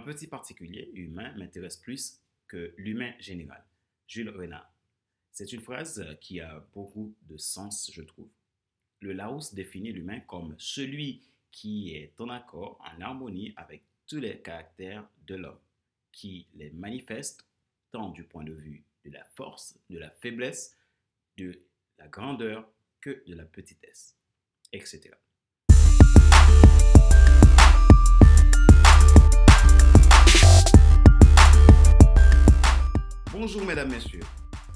Un petit particulier humain m'intéresse plus que l'humain général. Jules Renard. C'est une phrase qui a beaucoup de sens, je trouve. Le Laos définit l'humain comme celui qui est en accord, en harmonie avec tous les caractères de l'homme, qui les manifeste tant du point de vue de la force, de la faiblesse, de la grandeur que de la petitesse, etc. mesdames, messieurs.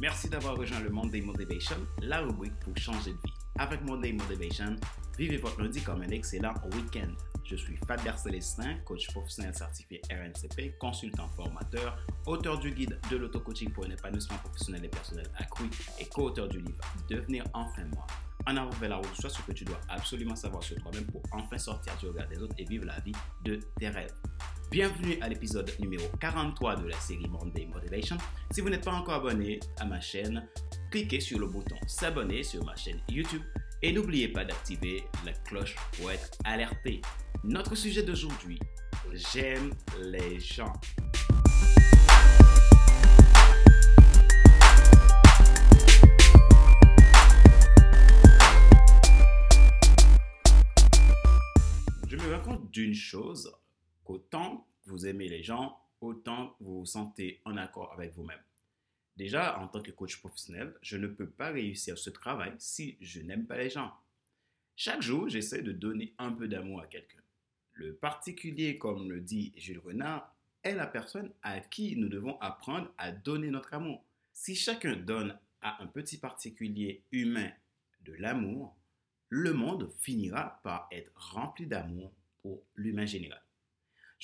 Merci d'avoir rejoint le Monday Motivation, la rubrique pour changer de vie. Avec Monday Motivation, vivez votre lundi comme un excellent week-end. Je suis Fabien Célestin, coach professionnel certifié RNCP, consultant formateur, auteur du guide de l'auto-coaching pour un épanouissement professionnel et personnel accru et co-auteur du livre Devenir enfin moi. En avant vers la route, soit ce que tu dois absolument savoir sur toi-même pour enfin sortir du regard des autres et vivre la vie de tes rêves. Bienvenue à l'épisode numéro 43 de la série Monday Motivation. Si vous n'êtes pas encore abonné à ma chaîne, cliquez sur le bouton s'abonner sur ma chaîne YouTube et n'oubliez pas d'activer la cloche pour être alerté. Notre sujet d'aujourd'hui, j'aime les gens. Je me rends compte d'une chose, qu'autant vous aimez les gens, autant vous vous sentez en accord avec vous-même. Déjà, en tant que coach professionnel, je ne peux pas réussir ce travail si je n'aime pas les gens. Chaque jour, j'essaie de donner un peu d'amour à quelqu'un. Le particulier, comme le dit Jules Renard, est la personne à qui nous devons apprendre à donner notre amour. Si chacun donne à un petit particulier humain de l'amour, le monde finira par être rempli d'amour pour l'humain général.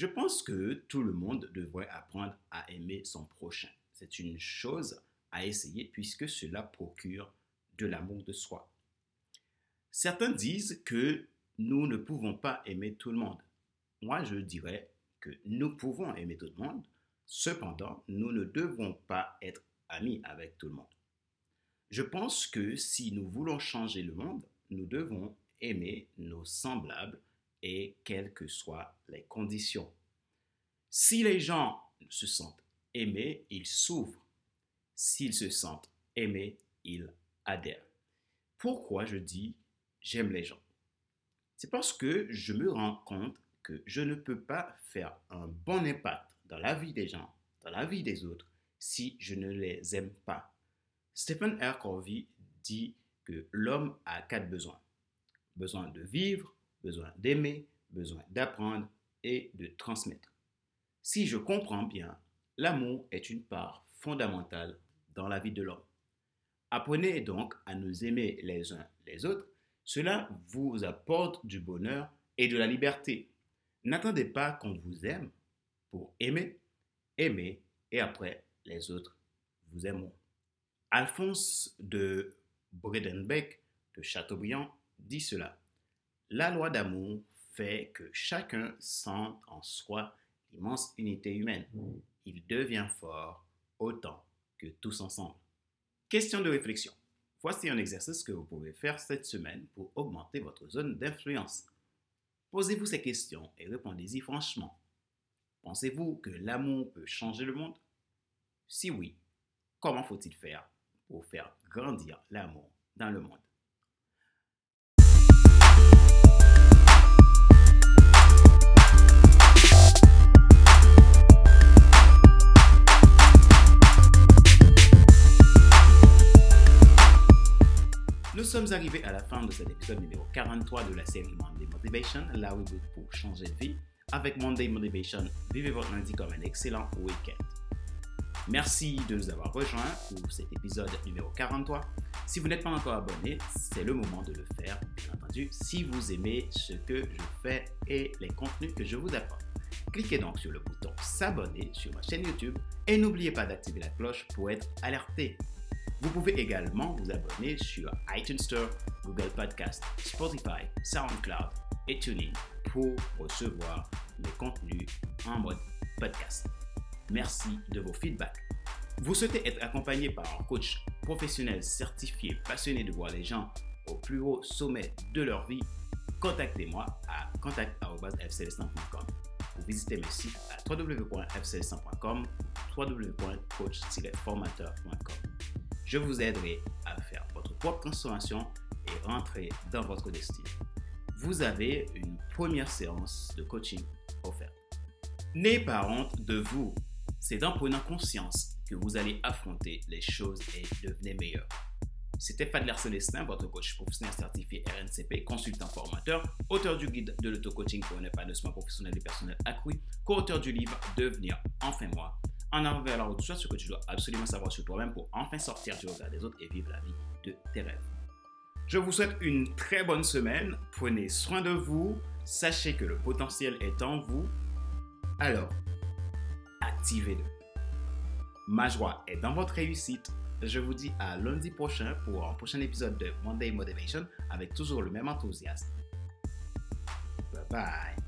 Je pense que tout le monde devrait apprendre à aimer son prochain. C'est une chose à essayer puisque cela procure de l'amour de soi. Certains disent que nous ne pouvons pas aimer tout le monde. Moi, je dirais que nous pouvons aimer tout le monde, cependant, nous ne devons pas être amis avec tout le monde. Je pense que si nous voulons changer le monde, nous devons aimer nos semblables et quelles que soient les conditions. Si les gens se sentent aimés, ils s'ouvrent. S'ils se sentent aimés, ils adhèrent. Pourquoi je dis j'aime les gens? C'est parce que je me rends compte que je ne peux pas faire un bon impact dans la vie des gens, dans la vie des autres, si je ne les aime pas. Stephen R. Covey dit que l'homme a quatre besoins. Besoin de vivre, besoin d'aimer, besoin d'apprendre et de transmettre. Si je comprends bien, l'amour est une part fondamentale dans la vie de l'homme. Apprenez donc à nous aimer les uns les autres. Cela vous apporte du bonheur et de la liberté. N'attendez pas qu'on vous aime pour aimer, aimer et après les autres vous aimeront. Alphonse de Bredenbeck de Chateaubriand dit cela. La loi d'amour fait que chacun sent en soi l'immense unité humaine. Il devient fort autant que tous ensemble. Question de réflexion. Voici un exercice que vous pouvez faire cette semaine pour augmenter votre zone d'influence. Posez-vous ces questions et répondez-y franchement. Pensez-vous que l'amour peut changer le monde? Si oui, comment faut-il faire pour faire grandir l'amour dans le monde? Sommes arrivés à la fin de cet épisode numéro 43 de la série Monday Motivation, la rubrique pour changer de vie. Avec Monday Motivation, vivez votre lundi comme un excellent week-end. Merci de nous avoir rejoints pour cet épisode numéro 43. Si vous n'êtes pas encore abonné, c'est le moment de le faire, bien entendu, si vous aimez ce que je fais et les contenus que je vous apporte. Cliquez donc sur le bouton s'abonner sur ma chaîne YouTube et n'oubliez pas d'activer la cloche pour être alerté. Vous pouvez également vous abonner sur iTunes Store, Google Podcast, Spotify, SoundCloud et TuneIn pour recevoir mes contenus en mode podcast. Merci de vos feedbacks. Vous souhaitez être accompagné par un coach professionnel certifié passionné de voir les gens au plus haut sommet de leur vie Contactez-moi à contact.fcelestin.com. Vous visiter mes sites à www.fcs100.com www.coach-formateur.com. Je vous aiderai à faire votre propre transformation et rentrer dans votre destin. Vous avez une première séance de coaching offerte. N'ayez pas honte de vous. C'est en prenant conscience que vous allez affronter les choses et devenir meilleur. C'était Fadler Célestin, votre coach professionnel certifié RNCP, consultant formateur, auteur du guide de l'auto-coaching pour un épanouissement professionnel et personnel accru, co-auteur du livre Devenir enfin moi. En avant vers la route, soit ce que tu dois absolument savoir sur toi-même pour enfin sortir du regard des autres et vivre la vie de tes rêves. Je vous souhaite une très bonne semaine. Prenez soin de vous. Sachez que le potentiel est en vous. Alors, activez-le. Ma joie est dans votre réussite je vous dis à lundi prochain pour un prochain épisode de Monday Motivation avec toujours le même enthousiasme. Bye bye.